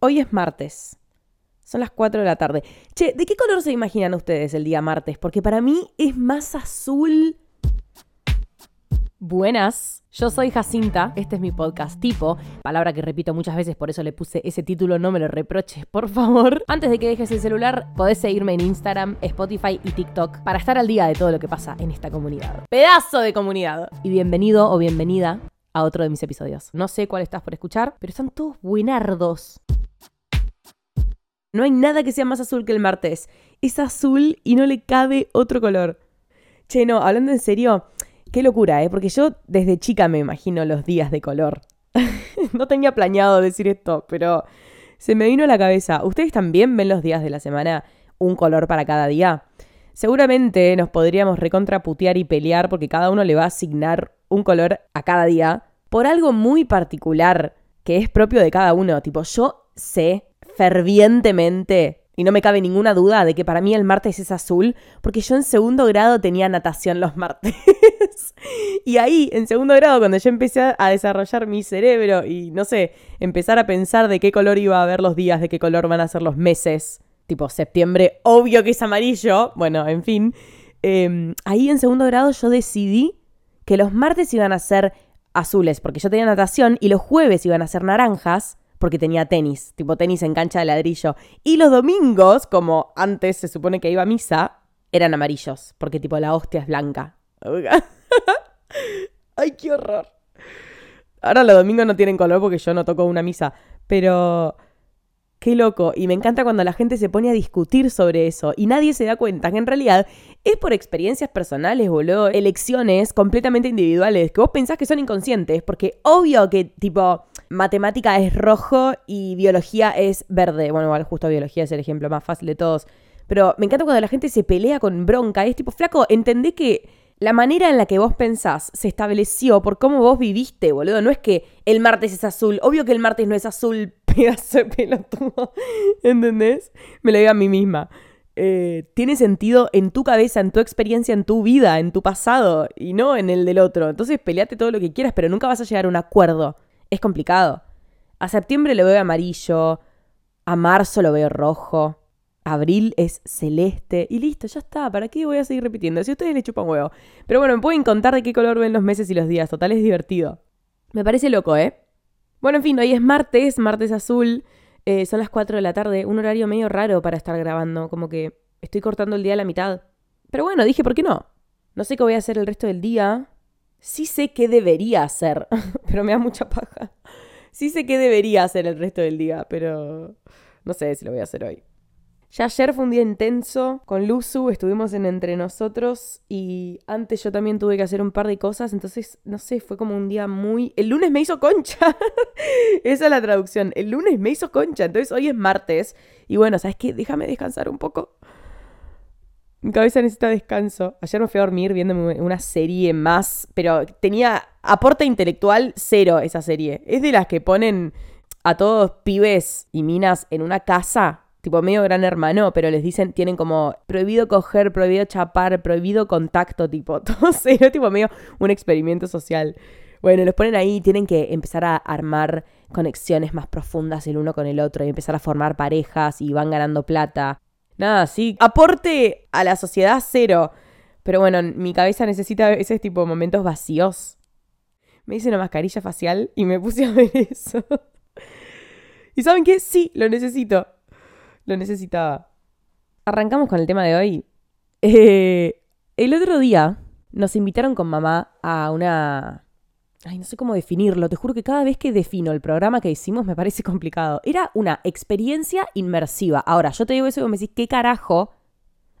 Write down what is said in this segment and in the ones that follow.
Hoy es martes. Son las 4 de la tarde. Che, ¿de qué color se imaginan ustedes el día martes? Porque para mí es más azul. Buenas, yo soy Jacinta, este es mi podcast tipo, palabra que repito muchas veces, por eso le puse ese título, no me lo reproches, por favor. Antes de que dejes el celular, podés seguirme en Instagram, Spotify y TikTok para estar al día de todo lo que pasa en esta comunidad. Pedazo de comunidad. Y bienvenido o bienvenida a otro de mis episodios. No sé cuál estás por escuchar, pero están todos buenardos. No hay nada que sea más azul que el martes. Es azul y no le cabe otro color. Che, no, hablando en serio, qué locura, ¿eh? Porque yo desde chica me imagino los días de color. no tenía planeado decir esto, pero se me vino a la cabeza. ¿Ustedes también ven los días de la semana un color para cada día? Seguramente nos podríamos recontraputear y pelear porque cada uno le va a asignar un color a cada día por algo muy particular que es propio de cada uno. Tipo, yo sé fervientemente, y no me cabe ninguna duda de que para mí el martes es azul, porque yo en segundo grado tenía natación los martes. y ahí, en segundo grado, cuando yo empecé a desarrollar mi cerebro y, no sé, empezar a pensar de qué color iba a haber los días, de qué color van a ser los meses, tipo septiembre, obvio que es amarillo, bueno, en fin, em, ahí en segundo grado yo decidí que los martes iban a ser azules, porque yo tenía natación, y los jueves iban a ser naranjas, porque tenía tenis, tipo tenis en cancha de ladrillo. Y los domingos, como antes se supone que iba a misa, eran amarillos, porque tipo la hostia es blanca. Ay, qué horror. Ahora los domingos no tienen color porque yo no toco una misa, pero Qué loco. Y me encanta cuando la gente se pone a discutir sobre eso y nadie se da cuenta que en realidad es por experiencias personales, boludo. Elecciones completamente individuales que vos pensás que son inconscientes. Porque obvio que, tipo, matemática es rojo y biología es verde. Bueno, igual justo biología es el ejemplo más fácil de todos. Pero me encanta cuando la gente se pelea con bronca. Es tipo, flaco, entendé que la manera en la que vos pensás se estableció por cómo vos viviste, boludo. No es que el martes es azul. Obvio que el martes no es azul, pedazo de pelotudo. ¿Entendés? Me lo digo a mí misma. Eh, tiene sentido en tu cabeza, en tu experiencia, en tu vida, en tu pasado y no en el del otro. Entonces peleate todo lo que quieras, pero nunca vas a llegar a un acuerdo. Es complicado. A septiembre lo veo amarillo, a marzo lo veo rojo, abril es celeste y listo, ya está. ¿Para qué voy a seguir repitiendo? Si ustedes le chupan huevo. Pero bueno, me pueden contar de qué color ven los meses y los días. Total, es divertido. Me parece loco, ¿eh? Bueno, en fin, hoy es martes, martes azul. Eh, son las 4 de la tarde. Un horario medio raro para estar grabando. Como que estoy cortando el día a la mitad. Pero bueno, dije, ¿por qué no? No sé qué voy a hacer el resto del día. Sí sé qué debería hacer, pero me da mucha paja. Sí sé qué debería hacer el resto del día, pero no sé si lo voy a hacer hoy. Ya ayer fue un día intenso con Luzu, estuvimos en Entre Nosotros y antes yo también tuve que hacer un par de cosas, entonces, no sé, fue como un día muy... El lunes me hizo concha. Esa es la traducción. El lunes me hizo concha, entonces hoy es martes y bueno, ¿sabes qué? Déjame descansar un poco. Mi cabeza necesita descanso. Ayer me fui a dormir viendo una serie más, pero tenía aporte intelectual cero esa serie. Es de las que ponen a todos pibes y minas en una casa tipo medio gran hermano, pero les dicen, tienen como prohibido coger, prohibido chapar, prohibido contacto, tipo, todo serio, tipo medio un experimento social. Bueno, los ponen ahí y tienen que empezar a armar conexiones más profundas el uno con el otro y empezar a formar parejas y van ganando plata. Nada, sí, aporte a la sociedad cero. Pero bueno, mi cabeza necesita ese tipo de momentos vacíos. Me hice una mascarilla facial y me puse a ver eso. ¿Y saben qué? Sí, lo necesito. Lo necesitaba. Arrancamos con el tema de hoy. Eh, el otro día nos invitaron con mamá a una... Ay, no sé cómo definirlo. Te juro que cada vez que defino el programa que hicimos me parece complicado. Era una experiencia inmersiva. Ahora, yo te digo eso y me decís, ¿qué carajo?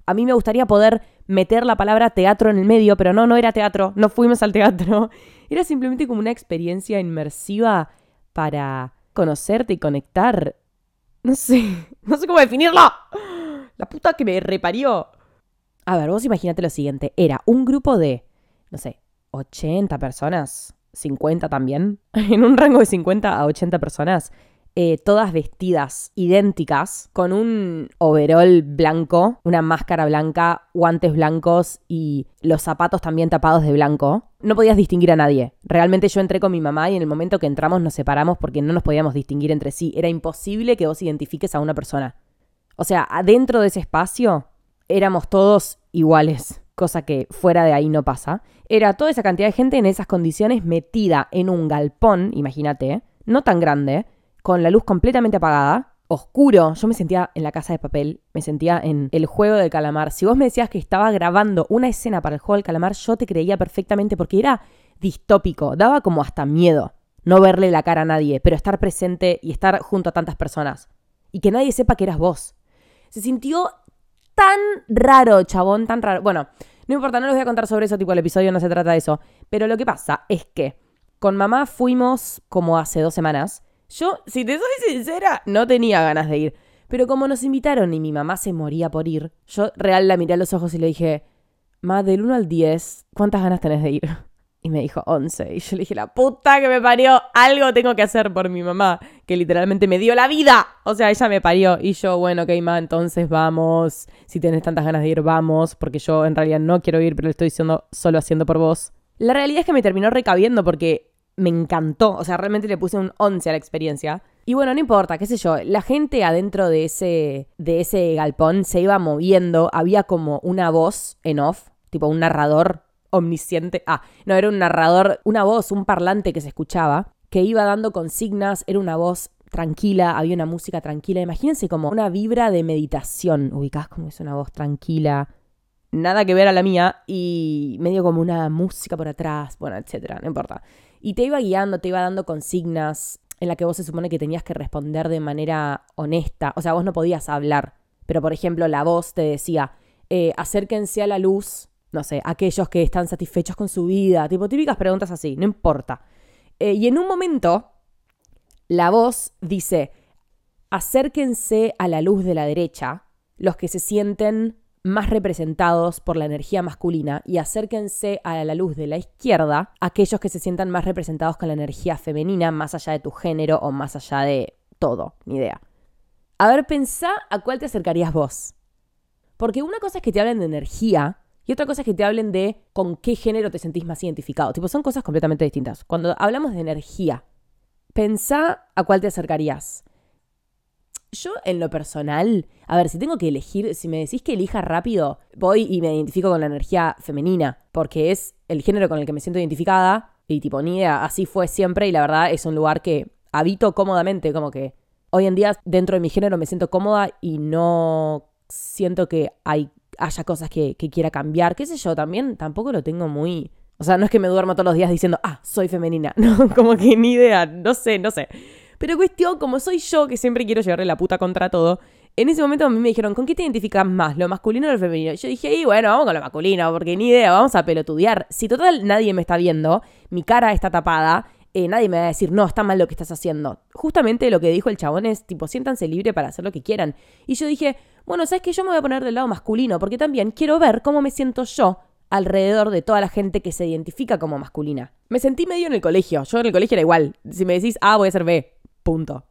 A mí me gustaría poder meter la palabra teatro en el medio, pero no, no era teatro. No fuimos al teatro. Era simplemente como una experiencia inmersiva para conocerte y conectar no sé, no sé cómo definirlo. La puta que me reparió. A ver, vos imagínate lo siguiente. Era un grupo de, no sé, 80 personas, 50 también, en un rango de 50 a 80 personas, eh, todas vestidas idénticas, con un overall blanco, una máscara blanca, guantes blancos y los zapatos también tapados de blanco. No podías distinguir a nadie. Realmente yo entré con mi mamá y en el momento que entramos nos separamos porque no nos podíamos distinguir entre sí. Era imposible que vos identifiques a una persona. O sea, adentro de ese espacio éramos todos iguales, cosa que fuera de ahí no pasa. Era toda esa cantidad de gente en esas condiciones metida en un galpón, imagínate, no tan grande, con la luz completamente apagada, oscuro. Yo me sentía en la casa de papel, me sentía en el juego del calamar. Si vos me decías que estaba grabando una escena para el juego del calamar, yo te creía perfectamente porque era distópico, daba como hasta miedo no verle la cara a nadie, pero estar presente y estar junto a tantas personas. Y que nadie sepa que eras vos. Se sintió tan raro, chabón, tan raro. Bueno, no importa, no les voy a contar sobre eso, tipo el episodio no se trata de eso. Pero lo que pasa es que con mamá fuimos como hace dos semanas yo, si te soy sincera, no tenía ganas de ir. Pero como nos invitaron y mi mamá se moría por ir, yo real la miré a los ojos y le dije, Ma, del 1 al 10, ¿cuántas ganas tenés de ir? Y me dijo 11. Y yo le dije, la puta que me parió, algo tengo que hacer por mi mamá, que literalmente me dio la vida. O sea, ella me parió. Y yo, bueno, ok, ma, entonces vamos. Si tenés tantas ganas de ir, vamos. Porque yo en realidad no quiero ir, pero lo estoy diciendo solo haciendo por vos. La realidad es que me terminó recabiendo porque me encantó. O sea, realmente le puse un 11 a la experiencia. Y bueno, no importa, qué sé yo, la gente adentro de ese, de ese galpón se iba moviendo, había como una voz en off, tipo un narrador omnisciente. Ah, no, era un narrador, una voz, un parlante que se escuchaba, que iba dando consignas, era una voz tranquila, había una música tranquila. Imagínense como una vibra de meditación, ubicás como es una voz tranquila, nada que ver a la mía, y medio como una música por atrás, bueno, etcétera, no importa. Y te iba guiando, te iba dando consignas en la que vos se supone que tenías que responder de manera honesta. O sea, vos no podías hablar. Pero, por ejemplo, la voz te decía, eh, acérquense a la luz, no sé, aquellos que están satisfechos con su vida. Tipo, típicas preguntas así, no importa. Eh, y en un momento, la voz dice, acérquense a la luz de la derecha los que se sienten más representados por la energía masculina y acérquense a la luz de la izquierda aquellos que se sientan más representados con la energía femenina, más allá de tu género o más allá de todo, ni idea. A ver, pensá a cuál te acercarías vos. Porque una cosa es que te hablen de energía y otra cosa es que te hablen de con qué género te sentís más identificado. Tipo, son cosas completamente distintas. Cuando hablamos de energía, pensá a cuál te acercarías. Yo, en lo personal, a ver, si tengo que elegir, si me decís que elija rápido, voy y me identifico con la energía femenina, porque es el género con el que me siento identificada, y tipo, ni idea, así fue siempre, y la verdad es un lugar que habito cómodamente, como que hoy en día dentro de mi género me siento cómoda y no siento que hay, haya cosas que, quiera cambiar, qué sé yo, también tampoco lo tengo muy... O sea, no es que me duermo todos los días diciendo, ah, soy femenina, no, como que ni idea, no sé, no sé. Pero cuestión, como soy yo que siempre quiero llevarle la puta contra todo, en ese momento a mí me dijeron, ¿con qué te identificas más? ¿Lo masculino o lo femenino? Y yo dije, y bueno, vamos con lo masculino, porque ni idea, vamos a pelotudear. Si total nadie me está viendo, mi cara está tapada, eh, nadie me va a decir, no, está mal lo que estás haciendo. Justamente lo que dijo el chabón es, tipo, siéntanse libre para hacer lo que quieran. Y yo dije, bueno, ¿sabes que Yo me voy a poner del lado masculino, porque también quiero ver cómo me siento yo alrededor de toda la gente que se identifica como masculina. Me sentí medio en el colegio. Yo en el colegio era igual. Si me decís A, voy a ser B. Punto.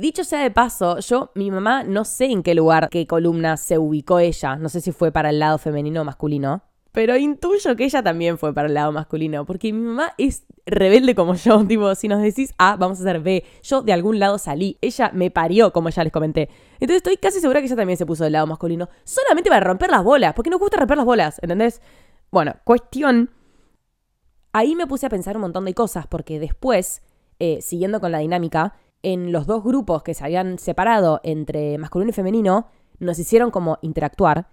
Dicho sea de paso, yo, mi mamá, no sé en qué lugar, qué columna se ubicó ella. No sé si fue para el lado femenino o masculino. Pero intuyo que ella también fue para el lado masculino. Porque mi mamá es rebelde como yo. Tipo, si nos decís A, vamos a hacer B. Yo de algún lado salí. Ella me parió, como ya les comenté. Entonces estoy casi segura que ella también se puso del lado masculino. Solamente para romper las bolas. Porque nos gusta romper las bolas. ¿Entendés? Bueno, cuestión. Ahí me puse a pensar un montón de cosas. Porque después, eh, siguiendo con la dinámica en los dos grupos que se habían separado entre masculino y femenino, nos hicieron como interactuar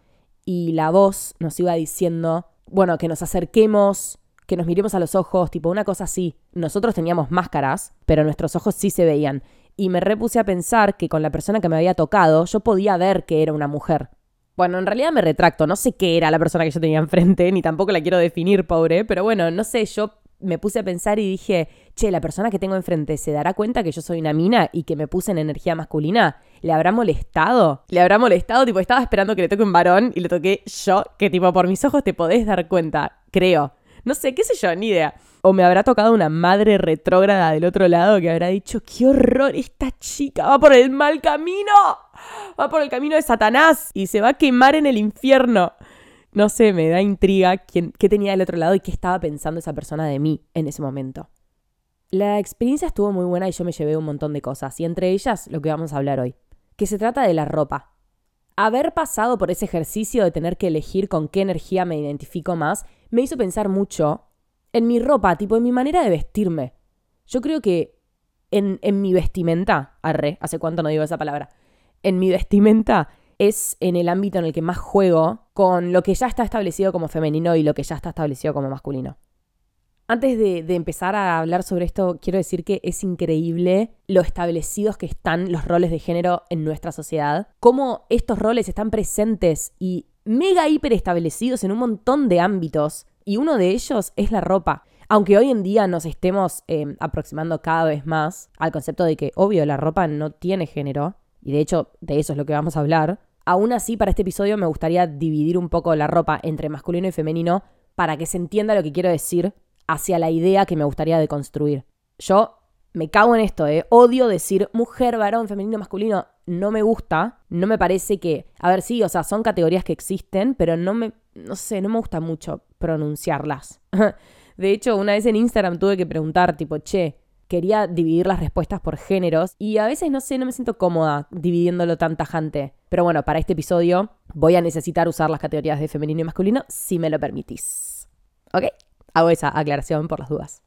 y la voz nos iba diciendo, bueno, que nos acerquemos, que nos miremos a los ojos, tipo una cosa así. Nosotros teníamos máscaras, pero nuestros ojos sí se veían. Y me repuse a pensar que con la persona que me había tocado yo podía ver que era una mujer. Bueno, en realidad me retracto, no sé qué era la persona que yo tenía enfrente, ni tampoco la quiero definir, pobre, pero bueno, no sé, yo me puse a pensar y dije, che, la persona que tengo enfrente se dará cuenta que yo soy una mina y que me puse en energía masculina. ¿Le habrá molestado? ¿Le habrá molestado? Tipo, estaba esperando que le toque un varón y le toqué yo, que tipo, por mis ojos te podés dar cuenta, creo. No sé, qué sé yo, ni idea. O me habrá tocado una madre retrógrada del otro lado que habrá dicho, qué horror, esta chica va por el mal camino. Va por el camino de Satanás y se va a quemar en el infierno. No sé, me da intriga quién, qué tenía del otro lado y qué estaba pensando esa persona de mí en ese momento. La experiencia estuvo muy buena y yo me llevé un montón de cosas, y entre ellas lo que vamos a hablar hoy, que se trata de la ropa. Haber pasado por ese ejercicio de tener que elegir con qué energía me identifico más me hizo pensar mucho en mi ropa, tipo en mi manera de vestirme. Yo creo que en, en mi vestimenta, arre, hace cuánto no digo esa palabra, en mi vestimenta es en el ámbito en el que más juego con lo que ya está establecido como femenino y lo que ya está establecido como masculino. Antes de, empezar a hablar sobre esto, quiero decir que es increíble lo establecidos que están los roles de género en nuestra sociedad, cómo estos roles están presentes y mega hiper establecidos en un montón de ámbitos, y uno de ellos es la ropa. Aunque hoy en día nos estemos em, aproximando cada vez más al concepto de que, obvio, la ropa no tiene género, y de hecho de eso es lo que vamos a hablar, aún así para este episodio me gustaría dividir un poco la ropa entre masculino y femenino para que se entienda lo que quiero decir hacia la idea que me gustaría deconstruir. Yo me cago en esto, ¿eh? Odio decir mujer, varón, femenino, masculino. No me gusta. No me parece que. A ver, sí, o sea, son categorías que existen, pero no me. No sé, no me gusta mucho pronunciarlas. De hecho, una vez en Instagram tuve que preguntar, tipo, che, quería dividir las respuestas por géneros y a veces no sé, no me siento cómoda dividiéndolo tan tajante. Pero bueno, para este episodio voy a necesitar usar las categorías de femenino y masculino si me lo permitís. ¿Ok? Hago esa aclaración por las dudas.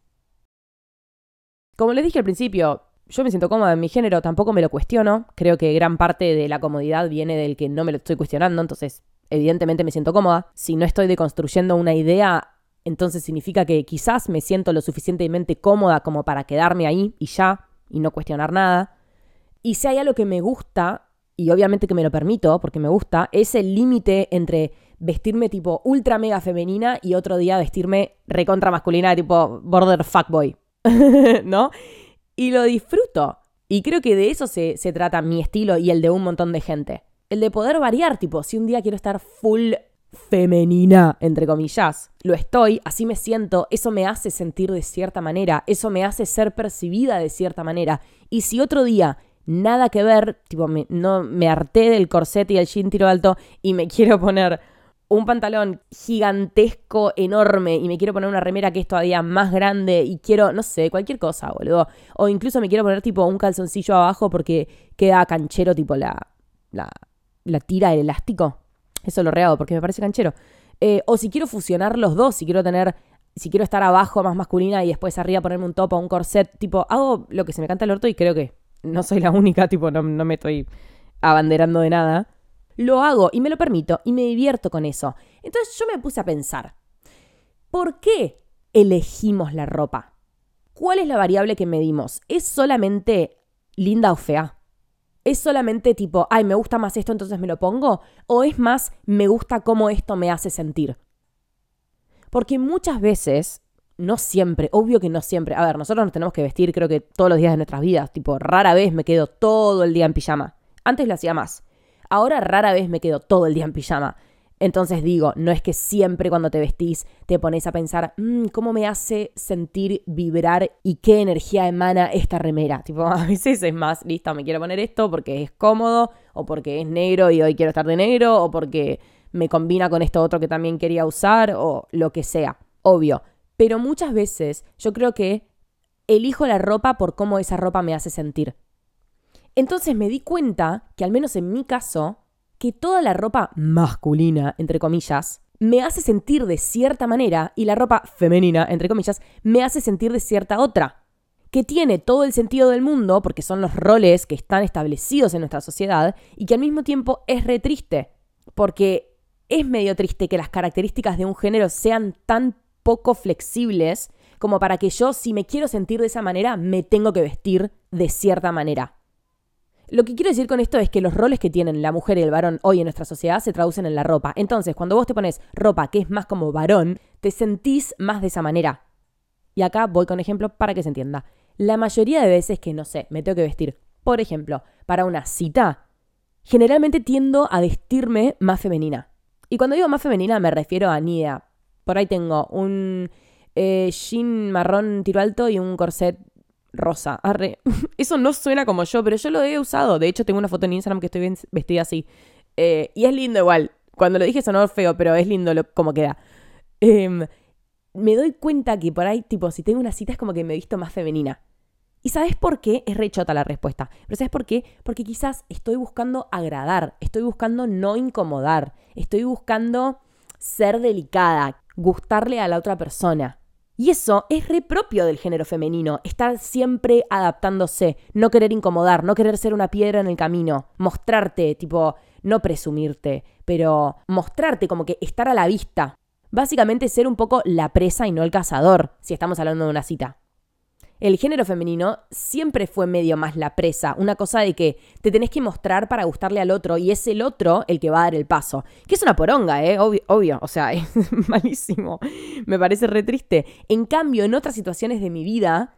Como les dije al principio, yo me siento cómoda en mi género, tampoco me lo cuestiono. Creo que gran parte de la comodidad viene del que no me lo estoy cuestionando, entonces evidentemente me siento cómoda. Si no estoy deconstruyendo una idea, entonces significa que quizás me siento lo suficientemente cómoda como para quedarme ahí y ya, y no cuestionar nada. Y si hay algo que me gusta, y obviamente que me lo permito porque me gusta, es el límite entre vestirme tipo ultra mega femenina y otro día vestirme recontra masculina, tipo border fuckboy. ¿No? Y lo disfruto. Y creo que de eso se, se trata mi estilo y el de un montón de gente. El de poder variar, tipo, si un día quiero estar full femenina, entre comillas. Lo estoy, así me siento, eso me hace sentir de cierta manera, eso me hace ser percibida de cierta manera. Y si otro día nada que ver, tipo, me, no, me harté del corset y el jean tiro alto y me quiero poner un pantalón gigantesco, enorme, y me quiero poner una remera que es todavía más grande, y quiero, no sé, cualquier cosa, boludo. O incluso me quiero poner tipo un calzoncillo abajo porque queda canchero, tipo la, la, la tira del elástico. Eso lo rehago porque me parece canchero. Eh, o si quiero fusionar los dos, si quiero tener, si quiero estar abajo más masculina y después arriba ponerme un top o un corset, tipo, hago lo que se me canta el orto y creo que no soy la única, tipo, no, no me estoy abanderando de nada lo hago y me lo permito y me divierto con eso. Entonces yo me puse a pensar, ¿por qué elegimos la ropa? ¿Cuál es la variable que medimos? ¿Es solamente linda o fea? ¿Es solamente tipo, ay, me gusta más esto, entonces me lo pongo? ¿O es más, me gusta cómo esto me hace sentir? Porque muchas veces, no siempre, obvio que no siempre, a ver, nosotros nos tenemos que vestir creo que todos los días de nuestras vidas, tipo, rara vez me quedo todo el día en pijama. Antes lo hacía más. Ahora rara vez me quedo todo el día en pijama. Entonces digo, no es que siempre cuando te vestís te pones a pensar, mm, ¿cómo me hace sentir vibrar y qué energía emana esta remera? Tipo, a veces es más, listo, me quiero poner esto porque es cómodo, o porque es negro y hoy quiero estar de negro, o porque me combina con esto otro que también quería usar, o lo que sea, obvio. Pero muchas veces yo creo que elijo la ropa por cómo esa ropa me hace sentir. Entonces me di cuenta que, al menos en mi caso, que toda la ropa masculina, entre comillas, me hace sentir de cierta manera y la ropa femenina, entre comillas, me hace sentir de cierta otra. Que tiene todo el sentido del mundo porque son los roles que están establecidos en nuestra sociedad y que al mismo tiempo es re triste. Porque es medio triste que las características de un género sean tan poco flexibles como para que yo, si me quiero sentir de esa manera, me tengo que vestir de cierta manera. Lo que quiero decir con esto es que los roles que tienen la mujer y el varón hoy en nuestra sociedad se traducen en la ropa. Entonces, cuando vos te pones ropa que es más como varón, te sentís más de esa manera. Y acá voy con ejemplo para que se entienda. La mayoría de veces que, no sé, me tengo que vestir, por ejemplo, para una cita, generalmente tiendo a vestirme más femenina. Y cuando digo más femenina me refiero a Nia. Por ahí tengo un eh, jean marrón tiro alto y un corset rosa. Arre. Eso no suena como yo, pero yo lo he usado. De hecho, tengo una foto en Instagram que estoy bien vestida así. Eh, y es lindo igual. Cuando lo dije sonó feo, pero es lindo lo, como queda. Em, me doy cuenta que por ahí, tipo, si tengo una cita es como que me he visto más femenina. ¿Y sabes por qué? Es rechota la respuesta. Pero ¿sabes por qué? Porque quizás estoy buscando agradar, estoy buscando no incomodar, estoy buscando ser delicada, gustarle a la otra persona. Y eso es re propio del género femenino, estar siempre adaptándose, no querer incomodar, no querer ser una piedra en el camino, mostrarte, tipo, no presumirte, pero mostrarte como que estar a la vista. Básicamente ser un poco la presa y no el cazador, si estamos hablando de una cita el género femenino siempre fue medio más la presa, una cosa de que te tenés que mostrar para gustarle al otro y es el otro el que va a dar el paso. Que es una poronga, ¿eh? Obvio, o sea, es malísimo. Me parece re triste. En cambio, en otras situaciones de mi vida,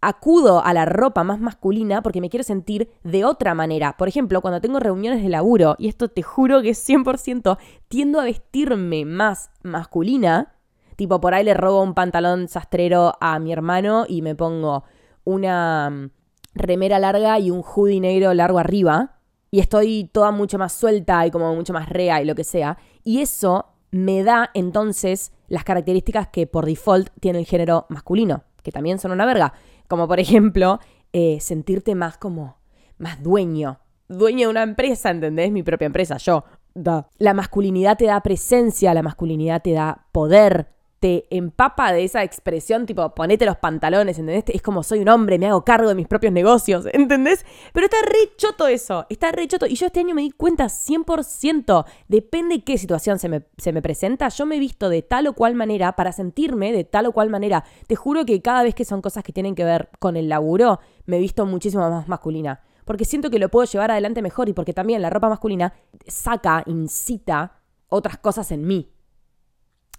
acudo a la ropa más masculina porque me quiero sentir de otra manera. Por ejemplo, cuando tengo reuniones de laburo, y esto te juro que es 100%, tiendo a vestirme más masculina Tipo, por ahí le robo un pantalón sastrero a mi hermano y me pongo una mm, remera larga y un hoodie negro largo arriba. Y estoy toda mucho más suelta y como mucho más rea y lo que sea. Y eso me da entonces las características que por default tiene el género masculino, que también son una verga. Como por ejemplo, eh, sentirte más como, más dueño. Dueño de una empresa, ¿entendés? Mi propia empresa, yo. Da. La masculinidad te da presencia, la masculinidad te da poder, te empapa de esa expresión, tipo, ponete los pantalones, ¿entendés? Es como soy un hombre, me hago cargo de mis propios negocios, ¿entendés? Pero está re choto eso, está re choto. Y yo este año me di cuenta 100%, depende qué situación se me, se me presenta, yo me he visto de tal o cual manera para sentirme de tal o cual manera. Te juro que cada vez que son cosas que tienen que ver con el laburo, me he visto muchísimo más masculina. Porque siento que lo puedo llevar adelante mejor y porque también la ropa masculina saca, incita otras cosas en mí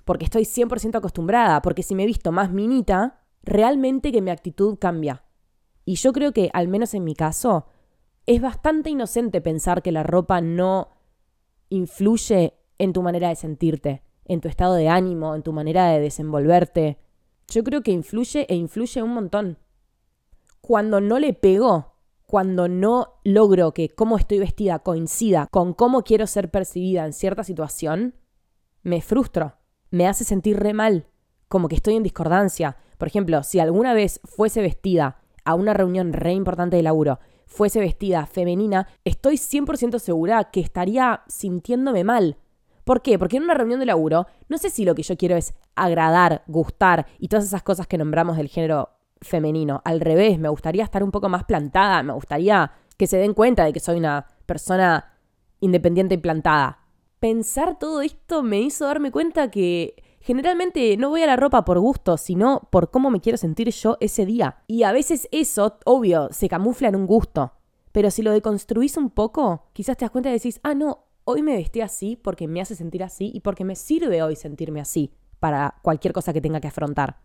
porque estoy 100% acostumbrada, porque si me he visto más minita, realmente que mi actitud cambia. Y yo creo que, al menos en mi caso, es bastante inocente pensar que la ropa no influye en tu manera de sentirte, en tu estado de ánimo, en tu manera de desenvolverte. Yo creo que influye e influye un montón. Cuando no le pego, cuando no logro que cómo estoy vestida coincida con cómo quiero ser percibida en cierta situación, me frustro me hace sentir re mal, como que estoy en discordancia. Por ejemplo, si alguna vez fuese vestida a una reunión re importante de laburo, fuese vestida femenina, estoy 100% segura que estaría sintiéndome mal. ¿Por qué? Porque en una reunión de laburo, no sé si lo que yo quiero es agradar, gustar y todas esas cosas que nombramos del género femenino. Al revés, me gustaría estar un poco más plantada, me gustaría que se den cuenta de que soy una persona independiente y plantada pensar todo esto me hizo darme cuenta que generalmente no voy a la ropa por gusto, sino por cómo me quiero sentir yo ese día. Y a veces eso, obvio, se camufla en un gusto. Pero si lo deconstruís un poco, quizás te das cuenta y decís, ah, no, hoy me vestí así porque me hace sentir así y porque me sirve hoy sentirme así para cualquier cosa que tenga que afrontar.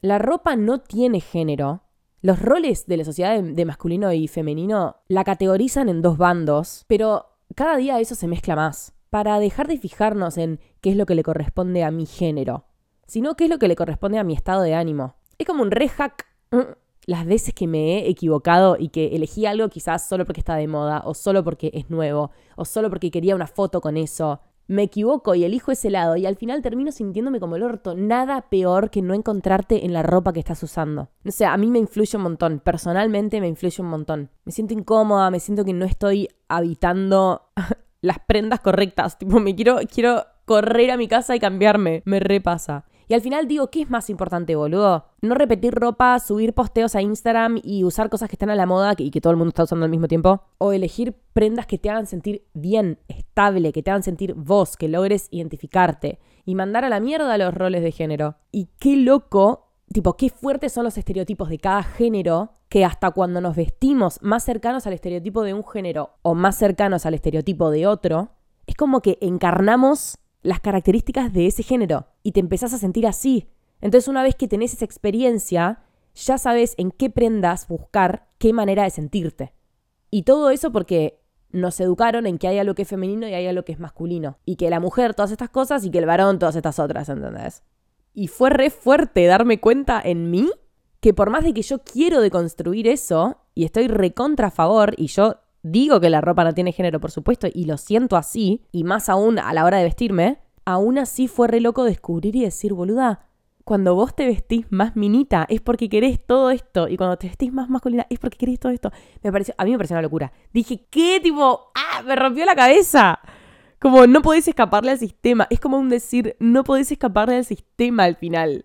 La ropa no tiene género. Los roles de la sociedad de, masculino y femenino la categorizan en dos bandos, pero cada día eso se mezcla más para dejar de fijarnos en qué es lo que le corresponde a mi género, sino qué es lo que le corresponde a mi estado de ánimo. Es como un rehack mm, las veces que me he equivocado y que elegí algo quizás solo porque está de moda, o solo porque es nuevo, o solo porque quería una foto con eso. Me equivoco y elijo ese lado y al final termino sintiéndome como el orto. Nada peor que no encontrarte en la ropa que estás usando. O sea, a mí me influye un montón. Personalmente me influye un montón. Me siento incómoda, me siento que no estoy habitando las prendas correctas. Tipo, me quiero, quiero correr a mi casa y cambiarme. Me repasa. Y al final digo, ¿qué es más importante, boludo? No repetir ropa, subir posteos a Instagram y usar cosas que están a la moda y que todo el mundo está usando al mismo tiempo. O elegir prendas que te hagan sentir bien, estable, que te hagan sentir vos, que logres identificarte. Y mandar a la mierda los roles de género. Y qué loco, tipo, qué fuertes son los estereotipos de cada género que hasta cuando nos vestimos más cercanos al estereotipo de un género o más cercanos al estereotipo de otro, es como que encarnamos las características de ese género y te empezás a sentir así. Entonces una vez que tenés esa experiencia, ya sabes en qué prendas buscar qué manera de sentirte. Y todo eso porque nos educaron en que hay algo que es femenino y hay algo que es masculino. Y que la mujer todas estas cosas y que el varón todas estas otras, ¿entendés? Y fue re fuerte darme cuenta en mí que por más de que yo quiero deconstruir eso y estoy recontra a favor y yo digo que la ropa no tiene género, por supuesto, y lo siento así, y más aún a la hora de vestirme, aún así fue re loco descubrir y decir, boluda, cuando vos te vestís más minita es porque querés todo esto. Y cuando te vestís más masculina es porque querés todo esto. Me pareció, a mí me pareció una locura. Dije, ¿qué? Tipo, ¡ah! Me rompió la cabeza. Como no podés escaparle al sistema. Es como un decir, no podés escaparle al sistema al final.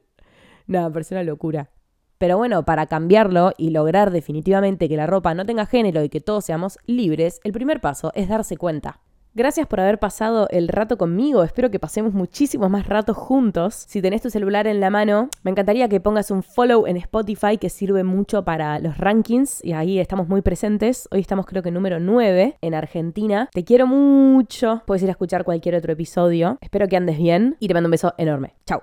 Nada, me pareció una locura. Pero bueno, para cambiarlo y lograr definitivamente que la ropa no tenga género y que todos seamos libres, el primer paso es darse cuenta. Gracias por haber pasado el rato conmigo. Espero que pasemos muchísimos más ratos juntos. Si tenés tu celular en la mano, me encantaría que pongas un follow en Spotify que sirve mucho para los rankings y ahí estamos muy presentes. Hoy estamos creo que número 9 en Argentina. Te quiero mucho. Puedes ir a escuchar cualquier otro episodio. Espero que andes bien y te mando un beso enorme. Chao.